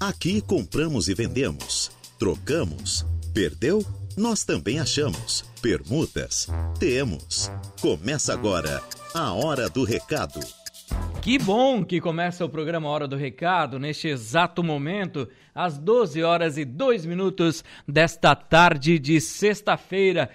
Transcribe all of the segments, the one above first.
Aqui compramos e vendemos, trocamos, perdeu? Nós também achamos. Permutas? Temos. Começa agora a Hora do Recado. Que bom que começa o programa Hora do Recado neste exato momento, às 12 horas e 2 minutos desta tarde de sexta-feira.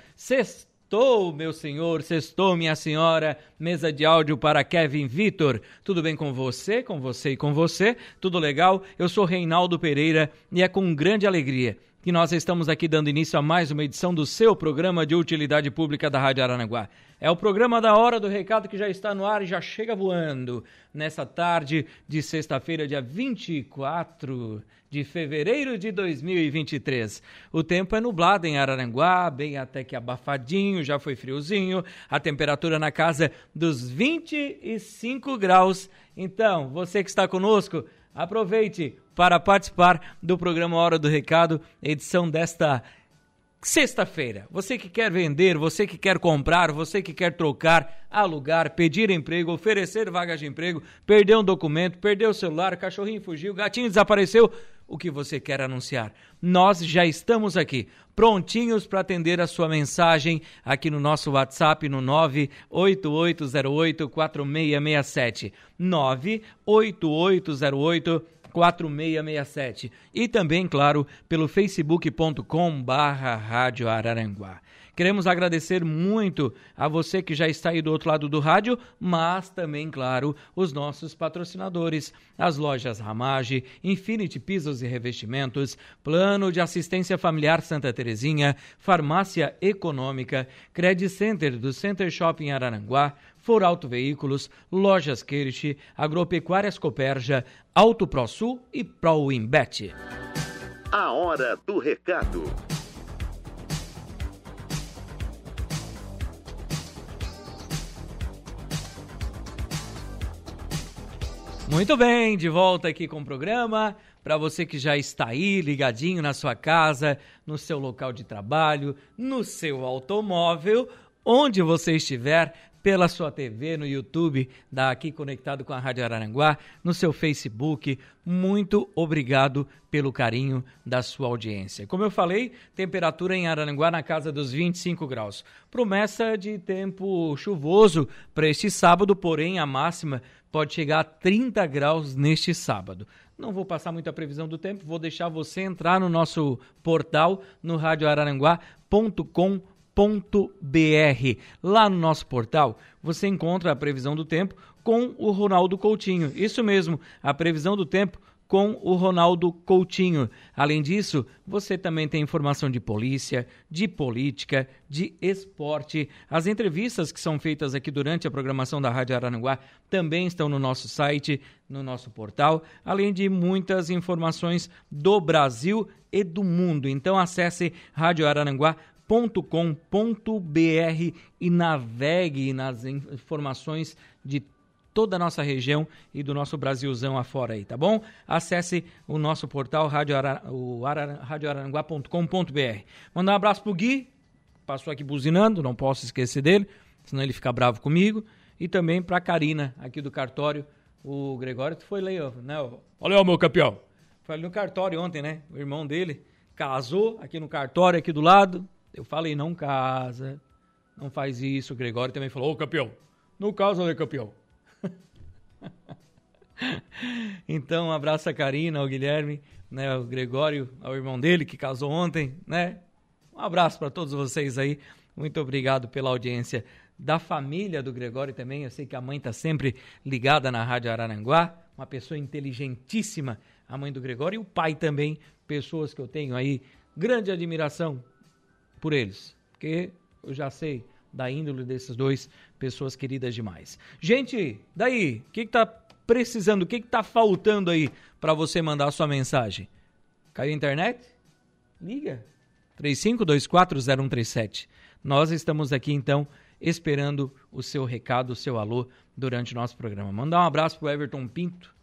Sextou, meu senhor, sextou, minha senhora. Mesa de áudio para Kevin Vitor. Tudo bem com você, com você e com você? Tudo legal? Eu sou Reinaldo Pereira e é com grande alegria que nós estamos aqui dando início a mais uma edição do seu programa de utilidade pública da Rádio Aranaguá. É o programa da Hora do Recado que já está no ar e já chega voando nessa tarde de sexta-feira, dia 24 de fevereiro de 2023. O tempo é nublado em Araranguá, bem até que abafadinho, já foi friozinho, a temperatura na casa dos 25 graus. Então, você que está conosco, aproveite para participar do programa Hora do Recado, edição desta Sexta-feira, você que quer vender, você que quer comprar, você que quer trocar, alugar, pedir emprego, oferecer vagas de emprego, perdeu um documento, perdeu o celular, cachorrinho fugiu, gatinho desapareceu, o que você quer anunciar. Nós já estamos aqui, prontinhos para atender a sua mensagem aqui no nosso WhatsApp no 98808 4667. 98808 4667 e também, claro, pelo facebook.com barra Rádio Araranguá. Queremos agradecer muito a você que já está aí do outro lado do rádio, mas também, claro, os nossos patrocinadores, as lojas Ramage, Infinity Pisos e Revestimentos, Plano de Assistência Familiar Santa Terezinha, Farmácia Econômica, Credit Center do Center Shopping Araranguá, For Auto Veículos, Lojas Kirsch, Agropecuárias Coperja, Auto ProSul e ProWinbet. A hora do recado. Muito bem, de volta aqui com o programa. Para você que já está aí ligadinho na sua casa, no seu local de trabalho, no seu automóvel, onde você estiver, pela sua TV, no YouTube, daqui conectado com a Rádio Araranguá, no seu Facebook. Muito obrigado pelo carinho da sua audiência. Como eu falei, temperatura em Araranguá na casa dos 25 graus. Promessa de tempo chuvoso para este sábado, porém a máxima pode chegar a 30 graus neste sábado. Não vou passar muita previsão do tempo, vou deixar você entrar no nosso portal no radioararanguá.com.br br Lá no nosso portal você encontra a previsão do tempo com o Ronaldo Coutinho. Isso mesmo, a previsão do tempo com o Ronaldo Coutinho. Além disso, você também tem informação de polícia, de política, de esporte. As entrevistas que são feitas aqui durante a programação da Rádio Araranguá também estão no nosso site, no nosso portal, além de muitas informações do Brasil e do mundo. Então acesse radioararanguá.com com.br e navegue nas informações de toda a nossa região e do nosso Brasilzão afora aí, tá bom? Acesse o nosso portal radioaranguá.com.br. Mandar um abraço pro Gui, passou aqui buzinando, não posso esquecer dele, senão ele fica bravo comigo. E também pra Karina, aqui do cartório, o Gregório, tu foi lá, né? Olha o meu campeão. Foi ali no cartório ontem, né? O irmão dele casou aqui no cartório, aqui do lado, eu falei, não casa, não faz isso. O Gregório também falou, ô campeão, não casa, né, campeão? então, um abraço a Karina, ao Guilherme, né, ao Gregório, ao irmão dele que casou ontem, né? Um abraço para todos vocês aí. Muito obrigado pela audiência da família do Gregório também. Eu sei que a mãe está sempre ligada na Rádio Araranguá, uma pessoa inteligentíssima, a mãe do Gregório, e o pai também, pessoas que eu tenho aí grande admiração por eles, porque eu já sei da índole desses dois, pessoas queridas demais. Gente, daí, o que, está precisando, o que, está faltando aí para você mandar a sua mensagem? Caiu a internet? Liga. 35240137. Nós estamos aqui então esperando o seu recado, o seu alô durante o nosso programa. Mandar um abraço pro Everton Pinto,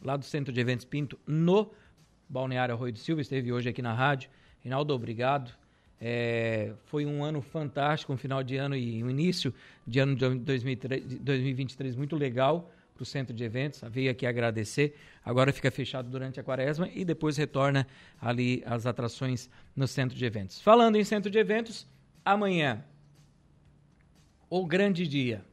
lá do Centro de Eventos Pinto, no Balneário Arroio do Silva, esteve hoje aqui na rádio. Reinaldo, obrigado. É, foi um ano fantástico, um final de ano e um início de ano de 2023 muito legal. para o centro de eventos, veio aqui agradecer. Agora fica fechado durante a quaresma e depois retorna ali as atrações no centro de eventos. Falando em centro de eventos, amanhã, o grande dia,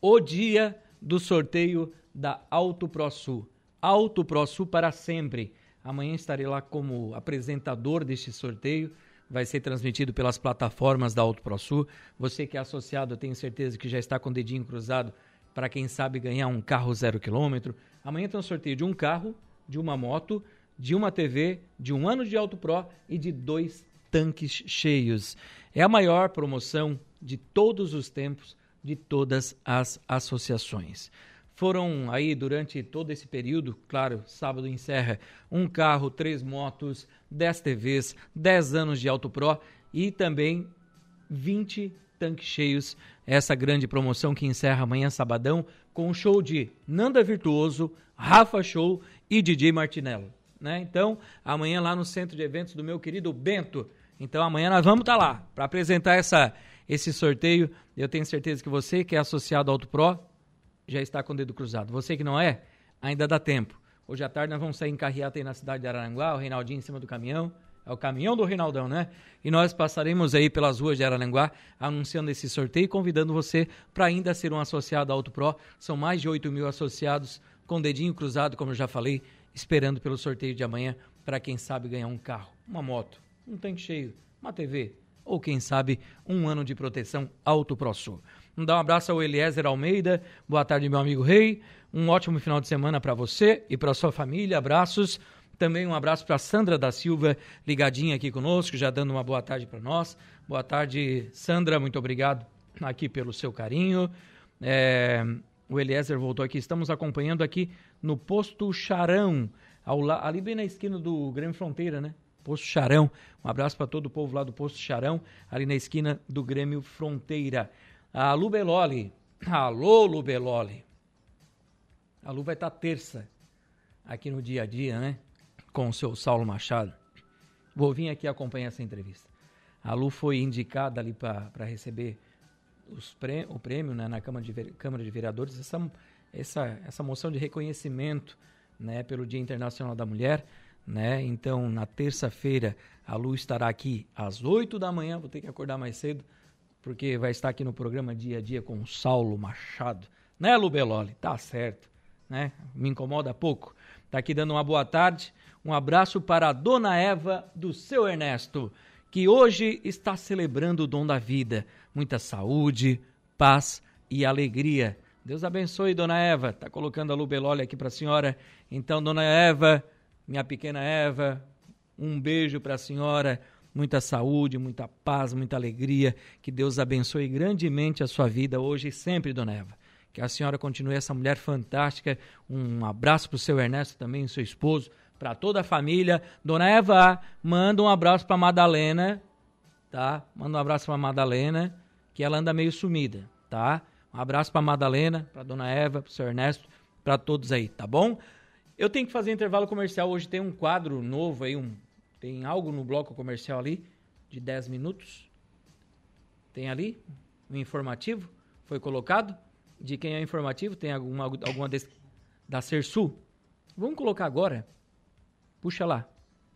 o dia do sorteio da Auto ProSul. Auto ProSul para sempre. Amanhã estarei lá como apresentador deste sorteio. Vai ser transmitido pelas plataformas da Auto ProSul. Você que é associado, eu tenho certeza que já está com o dedinho cruzado para quem sabe ganhar um carro zero quilômetro. Amanhã tem um sorteio de um carro, de uma moto, de uma TV, de um ano de Auto Pro e de dois tanques cheios. É a maior promoção de todos os tempos de todas as associações. Foram aí durante todo esse período, claro, sábado encerra, um carro, três motos, 10 TVs, 10 anos de Auto Pro e também 20 tanques cheios. Essa grande promoção que encerra amanhã, sabadão, com o show de Nanda Virtuoso, Rafa Show e DJ Martinello. Né? Então, amanhã lá no centro de eventos do meu querido Bento. Então, amanhã nós vamos estar tá lá para apresentar essa, esse sorteio. Eu tenho certeza que você que é associado ao Auto Pro já está com o dedo cruzado. Você que não é, ainda dá tempo. Hoje à tarde nós vamos sair em carreata aí na cidade de Araranguá, o Reinaldinho em cima do caminhão. É o caminhão do Reinaldão, né? E nós passaremos aí pelas ruas de Araranguá anunciando esse sorteio e convidando você para ainda ser um associado Auto Pro. São mais de 8 mil associados com dedinho cruzado, como eu já falei, esperando pelo sorteio de amanhã para quem sabe ganhar um carro, uma moto, um tanque cheio, uma TV ou quem sabe um ano de proteção Auto Pro Sul. Dar um abraço ao Eliezer Almeida. Boa tarde, meu amigo Rei. Um ótimo final de semana para você e para sua família. Abraços. Também um abraço para Sandra da Silva, ligadinha aqui conosco, já dando uma boa tarde para nós. Boa tarde, Sandra. Muito obrigado aqui pelo seu carinho. É, o Eliezer voltou aqui. Estamos acompanhando aqui no Posto Charão, ali bem na esquina do Grêmio Fronteira, né? Posto Charão. Um abraço para todo o povo lá do Posto Charão, ali na esquina do Grêmio Fronteira. A Lu Beloli. Alô, Lu Beloli. A Lu vai estar tá terça aqui no dia a dia, né? Com o seu Saulo Machado. Vou vir aqui acompanhar essa entrevista. A Lu foi indicada ali para receber prê o prêmio né, na Câmara de, Câmara de Vereadores, essa, essa, essa moção de reconhecimento né, pelo Dia Internacional da Mulher. Né? Então, na terça-feira, a Lu estará aqui às 8 da manhã. Vou ter que acordar mais cedo porque vai estar aqui no programa dia a dia com o Saulo Machado. Né, Lubeloli? Tá certo, né? Me incomoda pouco. Tá aqui dando uma boa tarde. Um abraço para a dona Eva do seu Ernesto, que hoje está celebrando o dom da vida. Muita saúde, paz e alegria. Deus abençoe, dona Eva. Tá colocando a Lubeloli aqui para a senhora. Então, dona Eva, minha pequena Eva, um beijo para a senhora muita saúde, muita paz, muita alegria. Que Deus abençoe grandemente a sua vida hoje e sempre, dona Eva. Que a senhora continue essa mulher fantástica. Um abraço para o seu Ernesto também, seu esposo, para toda a família. Dona Eva, manda um abraço para Madalena, tá? Manda um abraço para Madalena, que ela anda meio sumida, tá? Um abraço para Madalena, para Dona Eva, para o seu Ernesto, para todos aí, tá bom? Eu tenho que fazer intervalo comercial. Hoje tem um quadro novo aí, um tem algo no bloco comercial ali de 10 minutos. Tem ali um informativo, foi colocado. De quem é informativo? Tem alguma, alguma desse, da Sersul? Vamos colocar agora. Puxa lá.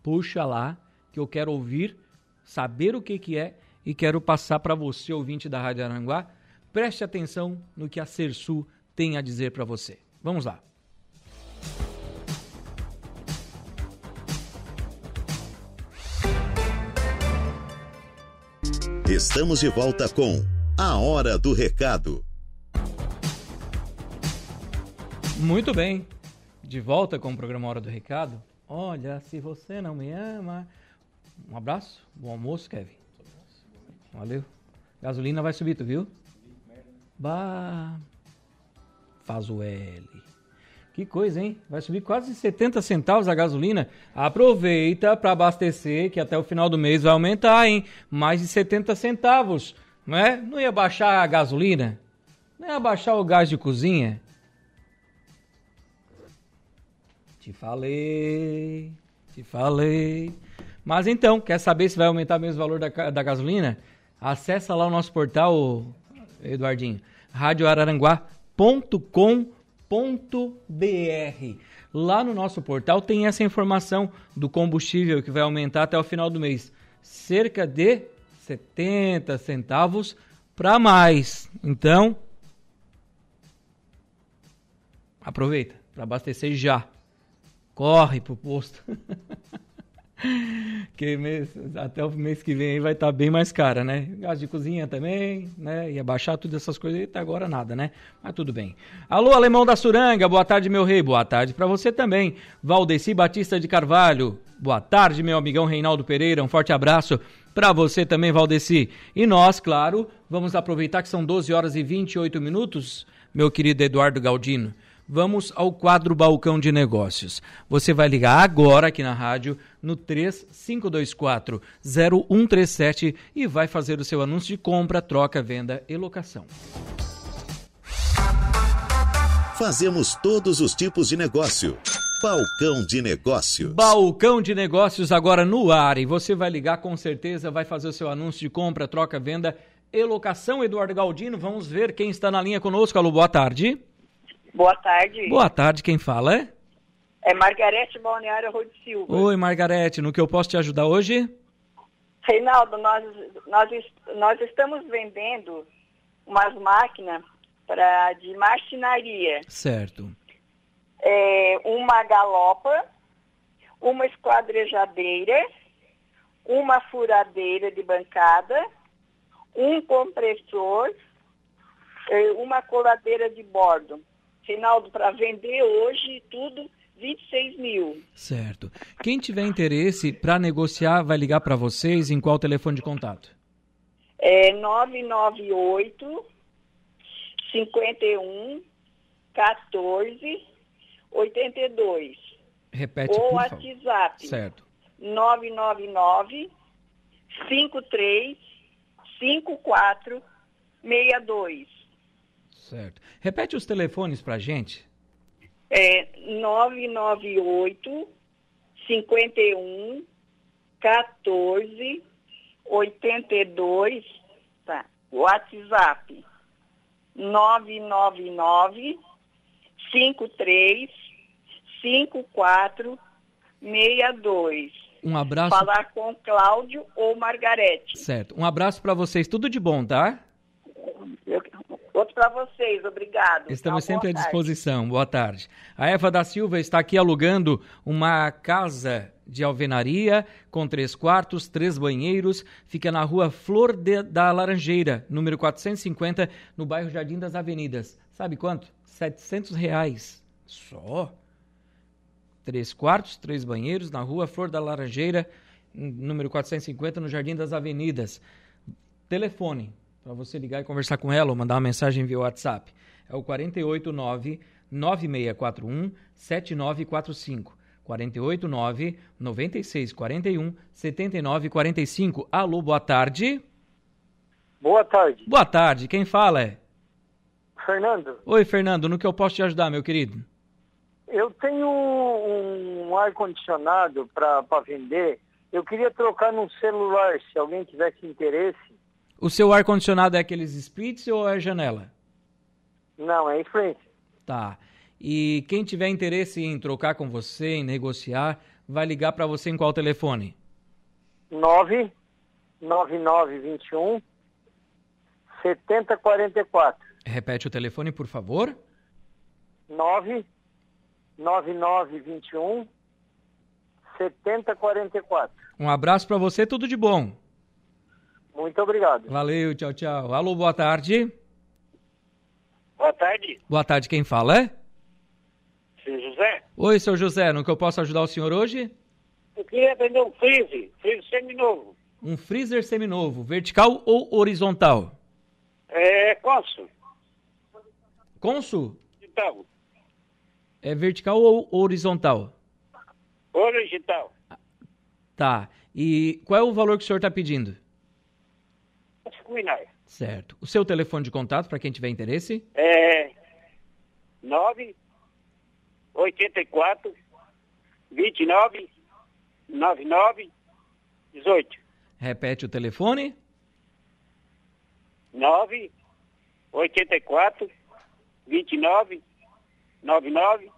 Puxa lá, que eu quero ouvir, saber o que, que é e quero passar para você, ouvinte da Rádio Aranguá. Preste atenção no que a Sersul tem a dizer para você. Vamos lá. Estamos de volta com A Hora do Recado. Muito bem. De volta com o programa Hora do Recado. Olha, se você não me ama. Um abraço, bom almoço, Kevin. Valeu. Gasolina vai subir, tu viu? Bah. Faz o L. Que coisa, hein? Vai subir quase 70 centavos a gasolina. Aproveita para abastecer, que até o final do mês vai aumentar, hein? Mais de 70 centavos, não é? Não ia baixar a gasolina? Não ia baixar o gás de cozinha? Te falei, te falei. Mas então, quer saber se vai aumentar mesmo o valor da, da gasolina? Acesse lá o nosso portal, Eduardinho, radioararanguá.com.br Lá no nosso portal tem essa informação do combustível que vai aumentar até o final do mês. Cerca de 70 centavos para mais. Então, aproveita para abastecer já. Corre pro posto. que mês, até o mês que vem vai estar tá bem mais cara, né? Gás de cozinha também, né? Ia baixar todas essas coisas e até agora nada, né? Mas tudo bem. Alô, Alemão da Suranga, boa tarde, meu rei. Boa tarde para você também. Valdeci Batista de Carvalho, boa tarde, meu amigão Reinaldo Pereira. Um forte abraço para você também, Valdeci. E nós, claro, vamos aproveitar que são 12 horas e 28 minutos, meu querido Eduardo Galdino Vamos ao quadro Balcão de Negócios. Você vai ligar agora aqui na rádio no 3524 0137 e vai fazer o seu anúncio de compra, troca, venda e locação. Fazemos todos os tipos de negócio. Balcão de Negócios. Balcão de Negócios agora no ar e você vai ligar com certeza, vai fazer o seu anúncio de compra, troca, venda e locação. Eduardo Galdino, vamos ver quem está na linha conosco. Alô, boa tarde. Boa tarde. Boa tarde, quem fala é? É Margarete Balneário Rui de Silva. Oi, Margarete, no que eu posso te ajudar hoje? Reinaldo, nós, nós, nós estamos vendendo umas máquinas pra, de marcenaria. Certo. É, uma galopa, uma esquadrejadeira, uma furadeira de bancada, um compressor, é, uma coladeira de bordo. Reinaldo, para vender hoje tudo, 26 mil. Certo. Quem tiver interesse para negociar, vai ligar para vocês em qual telefone de contato? É 998 51 14 82. Repete, Ou por WhatsApp. Certo. 999 53 54 62. Certo. Repete os telefones para gente. É 998 51 14 82, tá? WhatsApp 999 53 54 62. Um abraço. Falar com Cláudio ou Margarete. Certo. Um abraço para vocês. Tudo de bom, tá? Eu, Outro para vocês, obrigado. Estamos sempre à disposição. Boa tarde. A Eva da Silva está aqui alugando uma casa de alvenaria com três quartos, três banheiros. Fica na rua Flor de, da Laranjeira, número 450, no bairro Jardim das Avenidas. Sabe quanto? 700 reais. Só? Três quartos, três banheiros na rua Flor da Laranjeira, número 450, no Jardim das Avenidas. Telefone para você ligar e conversar com ela ou mandar uma mensagem via WhatsApp. É o 489 9641 7945. 489 9641 7945. Alô, boa tarde. Boa tarde. Boa tarde. Quem fala é? Fernando. Oi, Fernando. No que eu posso te ajudar, meu querido? Eu tenho um ar-condicionado para vender. Eu queria trocar num celular, se alguém tivesse interesse. O seu ar-condicionado é aqueles splits ou é janela? Não, é em frente. Tá. E quem tiver interesse em trocar com você, em negociar, vai ligar para você em qual telefone? 99921 7044. Repete o telefone, por favor. 99921 7044. Um abraço para você, tudo de bom. Muito obrigado. Valeu, tchau, tchau. Alô, boa tarde. Boa tarde. Boa tarde, quem fala é? Seu José. Oi, seu José, no que eu posso ajudar o senhor hoje? Eu queria vender um freezer, freezer seminovo. Um freezer seminovo, vertical ou horizontal? É, Consul. Consul? Então. É vertical ou horizontal? Horizontal. Tá. E qual é o valor que o senhor está pedindo? Certo. O seu telefone de contato, para quem tiver interesse? É 9 84 29 99 18. Repete o telefone. 9 84 29 99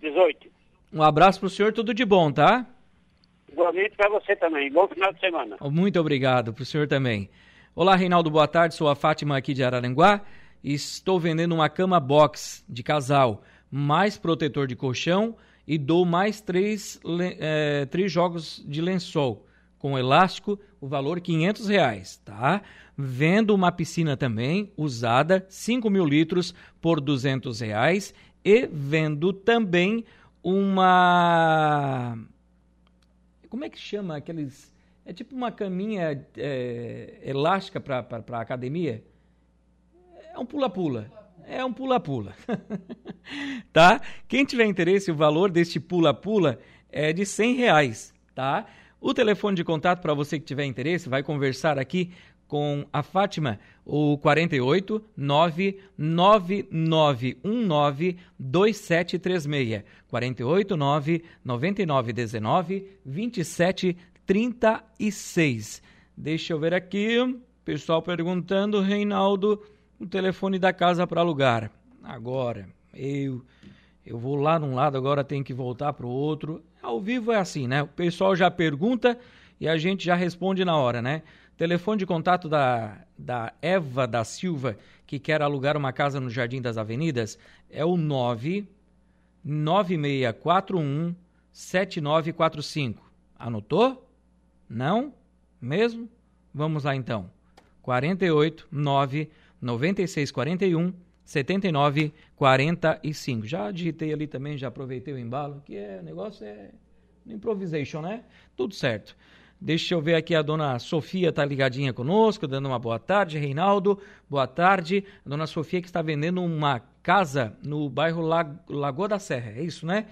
18. Um abraço pro senhor, tudo de bom, tá? Igualmente para você também. Bom final de semana. Muito obrigado pro senhor também. Olá, Reinaldo, boa tarde. Sou a Fátima aqui de Araranguá. Estou vendendo uma cama box de casal, mais protetor de colchão e dou mais três, é, três jogos de lençol com elástico, o valor 500 reais, tá? Vendo uma piscina também usada, 5 mil litros por 200 reais e vendo também uma como é que chama aqueles é tipo uma caminha é, elástica para academia é um pula-pula é um pula-pula tá quem tiver interesse o valor deste pula-pula é de 100 reais tá o telefone de contato para você que tiver interesse, vai conversar aqui com a Fátima, o 48 99919 2736. 48 9919 2736. Deixa eu ver aqui. Pessoal perguntando, Reinaldo, o telefone da casa para alugar. Agora, eu eu vou lá num lado, agora tenho que voltar para o outro. Ao vivo é assim, né? O pessoal já pergunta e a gente já responde na hora, né? Telefone de contato da, da Eva da Silva, que quer alugar uma casa no Jardim das Avenidas, é o 99641 7945. Anotou? Não? Mesmo? Vamos lá então. 48 9 9641 7945. Já digitei ali também, já aproveitei o embalo, que é, o negócio é improvisation, né? Tudo certo. Deixa eu ver aqui, a dona Sofia está ligadinha conosco, dando uma boa tarde. Reinaldo, boa tarde. A dona Sofia que está vendendo uma casa no bairro Lagoa da Serra, é isso, né?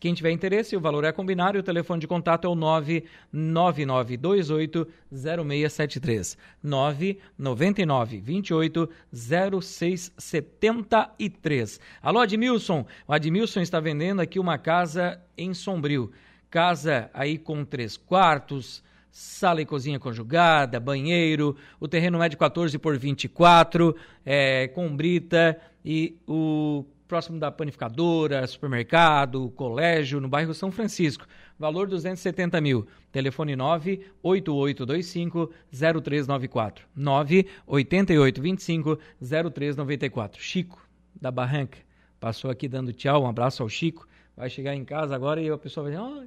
Quem tiver interesse, o valor é combinário, o telefone de contato é o 999280673. 999280673. Alô, Admilson. O Admilson está vendendo aqui uma casa em Sombrio. Casa aí com três quartos, sala e cozinha conjugada, banheiro, o terreno é de 14 por 24, é, com brita e o próximo da panificadora, supermercado, colégio, no bairro São Francisco. Valor 270 mil. Telefone 98825-0394. 98825-0394. Chico, da Barranca, passou aqui dando tchau. Um abraço ao Chico. Vai chegar em casa agora e a pessoa vai dizer: oh,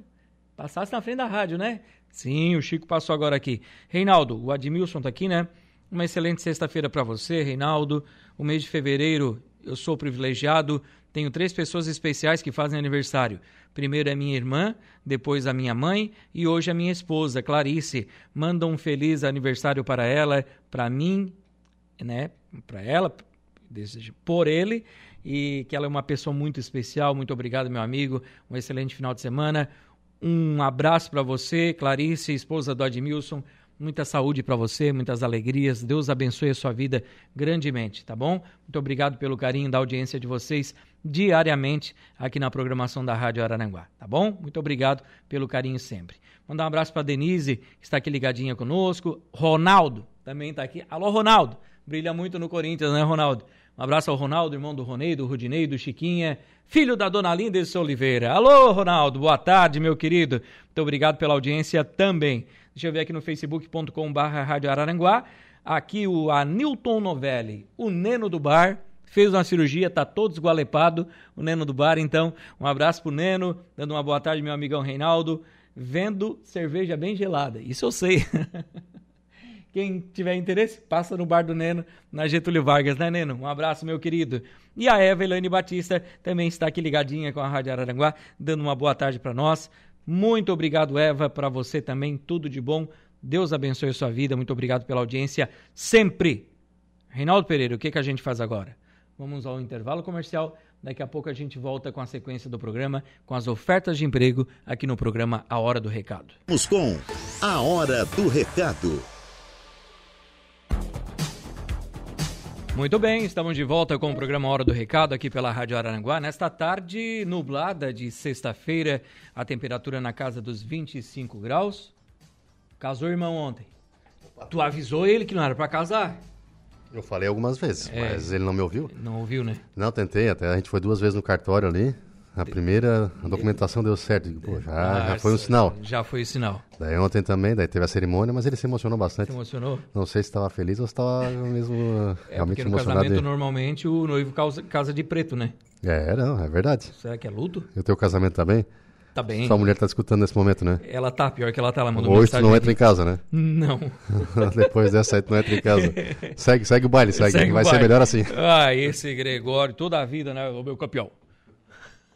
passasse na frente da rádio, né? Sim, o Chico passou agora aqui. Reinaldo, o Admilson tá aqui, né? Uma excelente sexta-feira para você, Reinaldo. O mês de fevereiro eu sou privilegiado, tenho três pessoas especiais que fazem aniversário. Primeiro é minha irmã, depois a minha mãe e hoje a minha esposa, Clarice. Manda um feliz aniversário para ela, para mim, né? Para ela, por ele e que ela é uma pessoa muito especial. Muito obrigado, meu amigo. Um excelente final de semana. Um abraço para você, Clarice, esposa do Admilson. Muita saúde para você, muitas alegrias. Deus abençoe a sua vida grandemente, tá bom? Muito obrigado pelo carinho da audiência de vocês diariamente aqui na programação da Rádio Araranguá, tá bom? Muito obrigado pelo carinho sempre. Mandar um abraço para Denise, que está aqui ligadinha conosco. Ronaldo também está aqui. Alô, Ronaldo. Brilha muito no Corinthians, né, Ronaldo? Um abraço ao Ronaldo, irmão do Ronei, do Rudinei, do Chiquinha, filho da Dona Linda de Oliveira. Alô, Ronaldo, boa tarde, meu querido. Muito obrigado pela audiência também. Deixa eu ver aqui no facebook.com.br Rádio Araranguá. Aqui o Anilton Novelli, o Neno do Bar, fez uma cirurgia, tá todo esgualepado, o Neno do Bar, então, um abraço pro Neno, dando uma boa tarde, meu amigão Reinaldo, vendo cerveja bem gelada, isso eu sei. Quem tiver interesse, passa no bar do Neno, na Getúlio Vargas, né, Neno? Um abraço, meu querido. E a Eva Elaine Batista também está aqui ligadinha com a Rádio Araranguá, dando uma boa tarde para nós. Muito obrigado, Eva, para você também, tudo de bom. Deus abençoe a sua vida. Muito obrigado pela audiência sempre. Reinaldo Pereira, o que, que a gente faz agora? Vamos ao intervalo comercial. Daqui a pouco a gente volta com a sequência do programa, com as ofertas de emprego aqui no programa A Hora do Recado. Vamos com A Hora do Recado. Muito bem, estamos de volta com o programa Hora do Recado aqui pela Rádio Araranguá. Nesta tarde nublada de sexta-feira, a temperatura na casa dos 25 graus. Casou irmão ontem. Tu avisou ele que não era para casar? Eu falei algumas vezes, é, mas ele não me ouviu. Não ouviu, né? Não, tentei, até a gente foi duas vezes no cartório ali. A primeira a documentação deu certo. Pô, já, ah, já foi um sinal. Já foi o sinal. Daí ontem também, daí teve a cerimônia, mas ele se emocionou bastante. Se emocionou? Não sei se estava feliz ou se estava mesmo é, realmente porque no emocionado. casamento, normalmente, o noivo casa, casa de preto, né? É, não, é verdade. Será que é luto? E o teu casamento tá bem? Tá bem. Sua mulher tá escutando nesse momento, né? Ela tá, pior que ela tá, ela mandou Hoje tu não entra em casa, né? Não. Depois dessa aí tu não entra em casa. segue, segue o baile, segue. segue Vai ser melhor assim. Ah, esse Gregório, toda a vida, né? O meu campeão.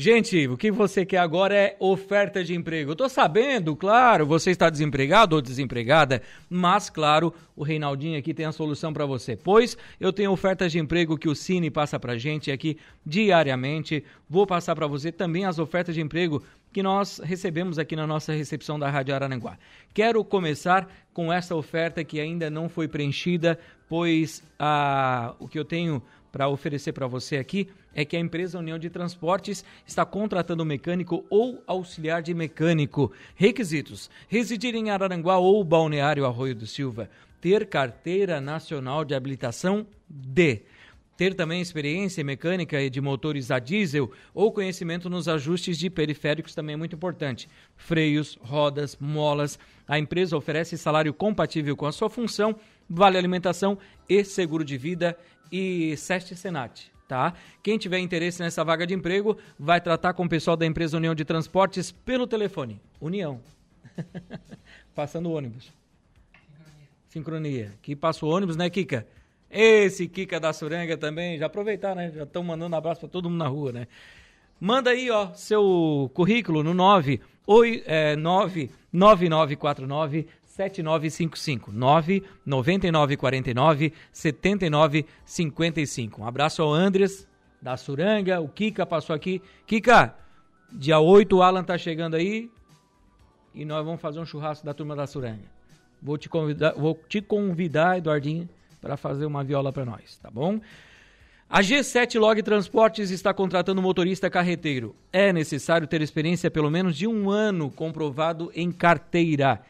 Gente, o que você quer agora é oferta de emprego. Eu tô sabendo, claro, você está desempregado ou desempregada, mas claro, o Reinaldinho aqui tem a solução para você. Pois eu tenho ofertas de emprego que o Cine passa pra gente aqui diariamente. Vou passar para você também as ofertas de emprego que nós recebemos aqui na nossa recepção da Rádio Araranguá. Quero começar com essa oferta que ainda não foi preenchida, pois a, o que eu tenho para oferecer para você aqui é que a empresa União de Transportes está contratando mecânico ou auxiliar de mecânico. Requisitos: residir em Araranguá ou Balneário Arroio do Silva, ter carteira nacional de habilitação D. Ter também experiência mecânica de motores a diesel ou conhecimento nos ajustes de periféricos também é muito importante. Freios, rodas, molas. A empresa oferece salário compatível com a sua função, vale alimentação e seguro de vida e SEST Senat. Tá? Quem tiver interesse nessa vaga de emprego vai tratar com o pessoal da empresa União de Transportes pelo telefone. União. Passando o ônibus. Sincronia. Sincronia. Que passa o ônibus, né, Kika? Esse Kika da Suranga também. Já aproveitar, né? Já estão mandando abraço para todo mundo na rua, né? Manda aí, ó, seu currículo no 9, oi, é, 9 9949 7955 99949 7955. Um abraço ao Andres da Suranga, o Kika passou aqui. Kika, dia 8 o Alan tá chegando aí e nós vamos fazer um churrasco da turma da Suranga. Vou te convidar, vou te convidar, Eduardinho, para fazer uma viola para nós, tá bom? A G7 Log Transportes está contratando motorista carreteiro. É necessário ter experiência pelo menos de um ano comprovado em carteira.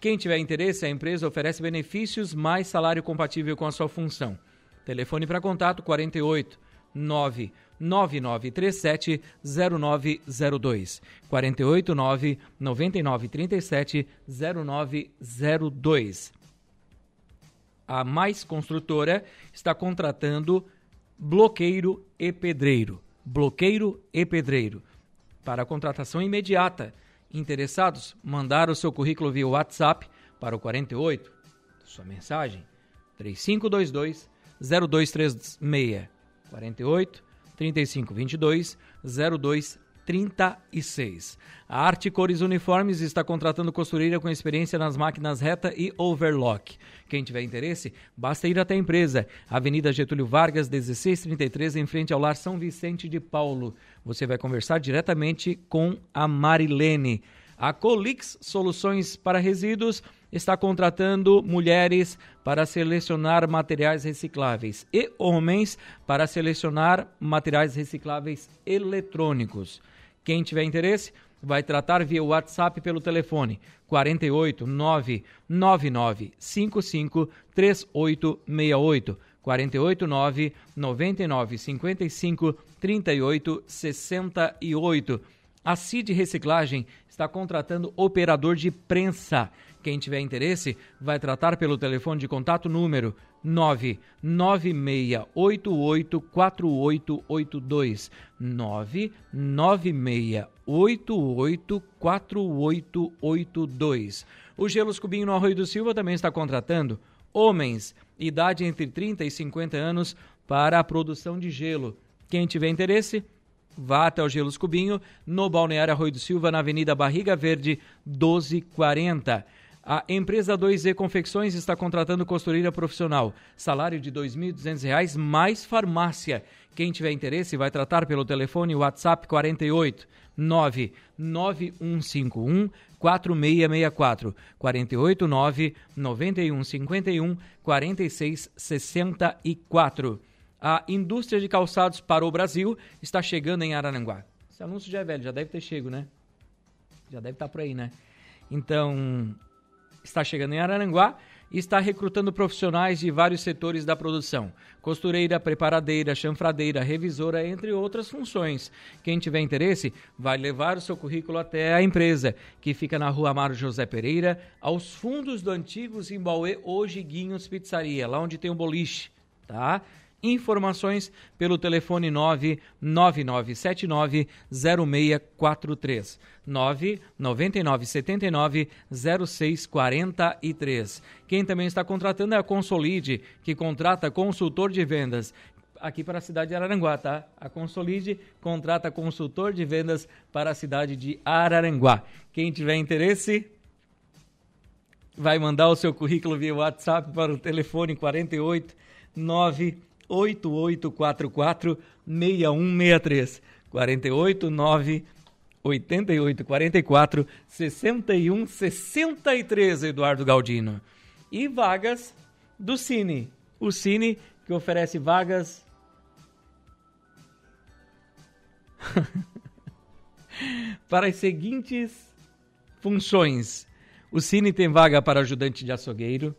Quem tiver interesse, a empresa oferece benefícios mais salário compatível com a sua função. Telefone para contato 48 9 9937 0902 48 9 9937 0902. A Mais Construtora está contratando bloqueiro e pedreiro. Bloqueiro e pedreiro. Para contratação imediata Interessados? Mandar o seu currículo via WhatsApp para o 48, sua mensagem, 3522 0236 48 3522 0236 36. A Arte Cores Uniformes está contratando costureira com experiência nas máquinas reta e overlock. Quem tiver interesse, basta ir até a empresa. Avenida Getúlio Vargas, 1633, em frente ao Lar São Vicente de Paulo. Você vai conversar diretamente com a Marilene. A Colix Soluções para Resíduos está contratando mulheres para selecionar materiais recicláveis e homens para selecionar materiais recicláveis eletrônicos. Quem tiver interesse, vai tratar via WhatsApp pelo telefone 48 999 55 3868 48 9 99 55 38 68. A CID Reciclagem está contratando operador de prensa. Quem tiver interesse, vai tratar pelo telefone de contato número 996884882. 996884882. O Gelos Cubinho no Arroio do Silva também está contratando homens, idade entre 30 e 50 anos, para a produção de gelo. Quem tiver interesse, vá até o Gelos Cubinho, no Balneário Arroio do Silva, na Avenida Barriga Verde, 1240. A empresa 2Z Confecções está contratando costureira profissional. Salário de R$ 2.200 mais farmácia. Quem tiver interesse vai tratar pelo telefone WhatsApp 48 99151 4664 489 9151 4664. A indústria de calçados para o Brasil está chegando em Araranguá. Esse anúncio já é velho, já deve ter chego, né? Já deve estar por aí, né? Então, está chegando em Araranguá está recrutando profissionais de vários setores da produção: costureira, preparadeira, chanfradeira, revisora, entre outras funções. Quem tiver interesse, vai levar o seu currículo até a empresa, que fica na rua Amaro José Pereira, aos fundos do antigo Zimbauê, hoje Guinhos Pizzaria, lá onde tem o um boliche, tá? Informações pelo telefone 99979 0643 99979 0643. Quem também está contratando é a Consolide, que contrata consultor de vendas aqui para a cidade de Araranguá, tá? A Consolide contrata consultor de vendas para a cidade de Araranguá. Quem tiver interesse, vai mandar o seu currículo via WhatsApp para o telefone 48 9 8844 6163. 48 9 88 44 61 63, Eduardo Galdino. E vagas do Cine. O Cine que oferece vagas. para as seguintes funções. O Cine tem vaga para ajudante de açougueiro,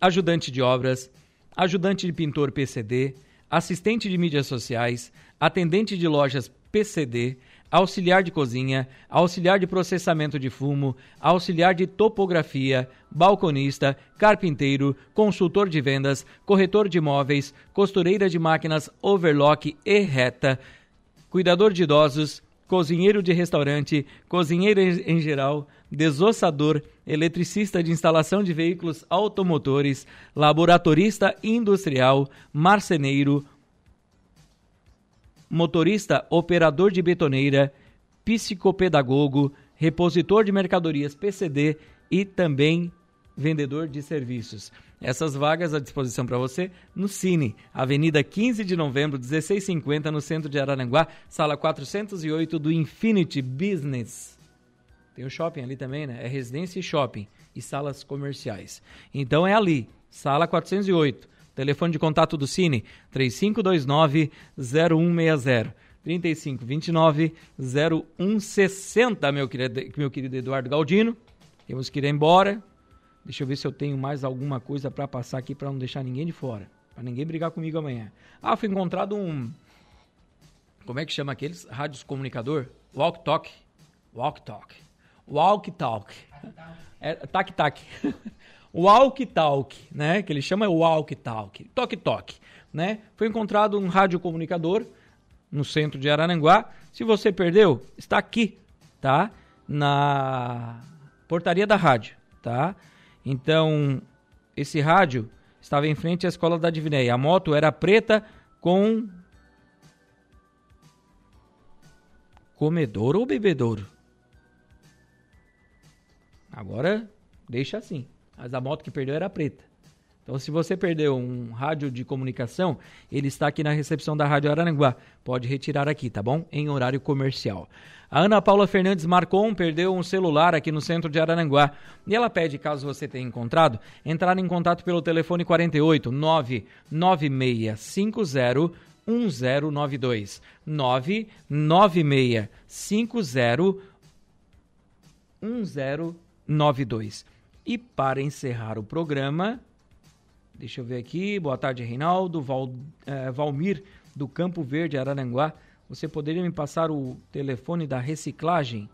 ajudante de obras, ajudante de pintor PCD, assistente de mídias sociais, atendente de lojas PCD, auxiliar de cozinha, auxiliar de processamento de fumo, auxiliar de topografia, balconista, carpinteiro, consultor de vendas, corretor de imóveis, costureira de máquinas overlock e reta, cuidador de idosos, cozinheiro de restaurante, cozinheiro em geral, desossador, eletricista de instalação de veículos automotores, laboratorista industrial, marceneiro, motorista operador de betoneira, psicopedagogo, repositor de mercadorias PCD e também vendedor de serviços. Essas vagas à disposição para você no Cine, Avenida 15 de Novembro, 1650, no centro de Araranguá, sala 408 do Infinity Business. Tem o shopping ali também, né? É residência e shopping e salas comerciais. Então é ali, sala 408. Telefone de contato do Cine 3529 0160. 3529 0160, meu querido, meu querido Eduardo Galdino. Temos que ir embora. Deixa eu ver se eu tenho mais alguma coisa para passar aqui para não deixar ninguém de fora. Para ninguém brigar comigo amanhã. Ah, foi encontrado um. Como é que chama aqueles? Rádios comunicador? Walk Talk. Walk Talk. Walk Talk. É, tac Tac. Walk Talk, né? Que ele chama Walk Talk. Talk Talk, né? Foi encontrado um radiocomunicador no centro de Araranguá. Se você perdeu, está aqui, tá? Na portaria da rádio, tá? Então, esse rádio estava em frente à escola da Divinéia. A moto era preta com comedouro ou bebedouro? Agora deixa assim. Mas a moto que perdeu era preta. Então, se você perdeu um rádio de comunicação, ele está aqui na recepção da Rádio Araranguá. Pode retirar aqui, tá bom? Em horário comercial. A Ana Paula Fernandes Marcon perdeu um celular aqui no centro de Araranguá. E ela pede, caso você tenha encontrado, entrar em contato pelo telefone 48 99650 1092 99650 1092. E para encerrar o programa, deixa eu ver aqui, boa tarde, Reinaldo, Val, eh, Valmir, do Campo Verde, Araranguá. Você poderia me passar o telefone da reciclagem?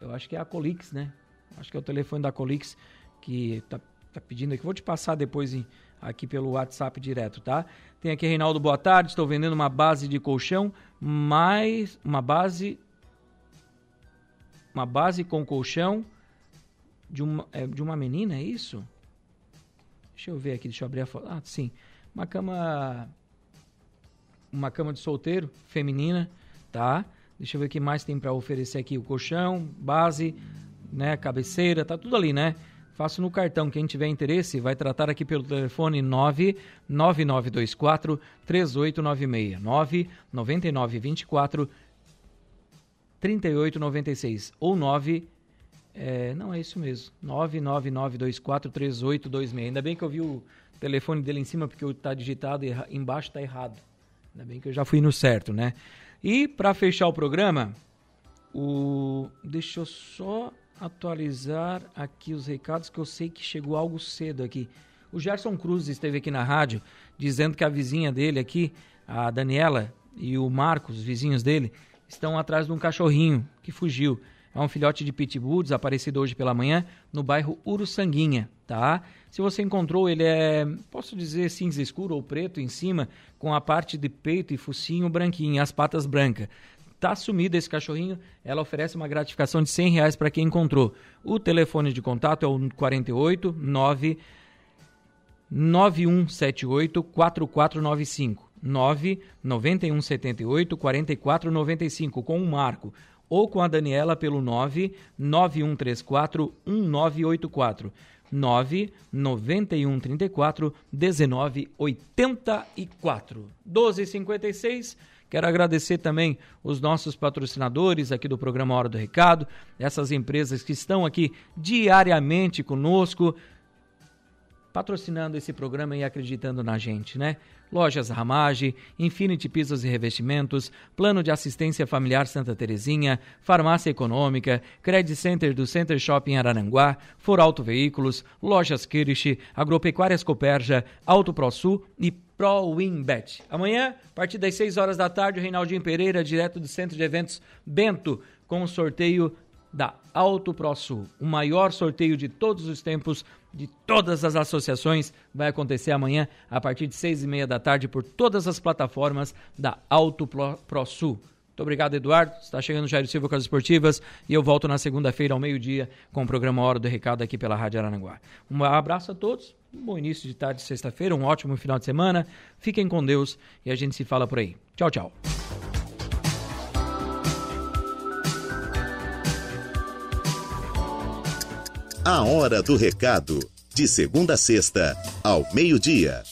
Eu acho que é a Colix, né? Acho que é o telefone da Colix que tá, tá pedindo aqui. Vou te passar depois em, aqui pelo WhatsApp direto, tá? Tem aqui, Reinaldo, boa tarde. Estou vendendo uma base de colchão, mais uma base. Uma base com colchão de uma, é, de uma menina, é isso? Deixa eu ver aqui, deixa eu abrir a foto. Ah, sim. Uma cama. Uma cama de solteiro, feminina, tá? Deixa eu ver o que mais tem para oferecer aqui. O colchão, base, né? Cabeceira, tá tudo ali, né? Faço no cartão. Quem tiver interesse, vai tratar aqui pelo telefone 99924 3896. 99924 3896 ou 9 é, não, é isso mesmo. 999243826. Ainda bem que eu vi o telefone dele em cima, porque está digitado e embaixo está errado. Ainda bem que eu já fui no certo, né? E para fechar o programa, o. Deixa eu só atualizar aqui os recados que eu sei que chegou algo cedo aqui. O Gerson Cruz esteve aqui na rádio dizendo que a vizinha dele aqui, a Daniela e o Marcos, os vizinhos dele, estão atrás de um cachorrinho que fugiu. É um filhote de pitbull desaparecido hoje pela manhã no bairro Uruçanguinha, tá? Se você encontrou, ele é, posso dizer, cinza escuro ou preto em cima, com a parte de peito e focinho branquinho as patas brancas. Tá sumido esse cachorrinho, ela oferece uma gratificação de 100 reais para quem encontrou. O telefone de contato é o 48 9 9178 4495. 9 9178 4495 com o Marco ou com a Daniela pelo 9 9134 1984. 9 9134 1984. 1256. Quero agradecer também os nossos patrocinadores aqui do programa Hora do Recado, essas empresas que estão aqui diariamente conosco, patrocinando esse programa e acreditando na gente, né? Lojas Ramage, Infinity Pisos e Revestimentos, Plano de Assistência Familiar Santa Terezinha, Farmácia Econômica, Credit Center do Center Shopping Araranguá, For Auto Veículos, Lojas Kirish, Agropecuárias Coperja, Auto ProSul e Pro Winbet. Amanhã, a partir das 6 horas da tarde, o Reinaldinho Pereira, direto do Centro de Eventos Bento, com o sorteio da Auto ProSul, o maior sorteio de todos os tempos de todas as associações vai acontecer amanhã a partir de seis e meia da tarde por todas as plataformas da Auto ProSul. Muito obrigado, Eduardo. Está chegando Jair Silva com as esportivas e eu volto na segunda-feira ao meio-dia com o programa Hora do Recado aqui pela Rádio Aranaguá. Um abraço a todos, um bom início de tarde de sexta-feira, um ótimo final de semana. Fiquem com Deus e a gente se fala por aí. Tchau, tchau. A Hora do Recado, de segunda a sexta, ao meio-dia.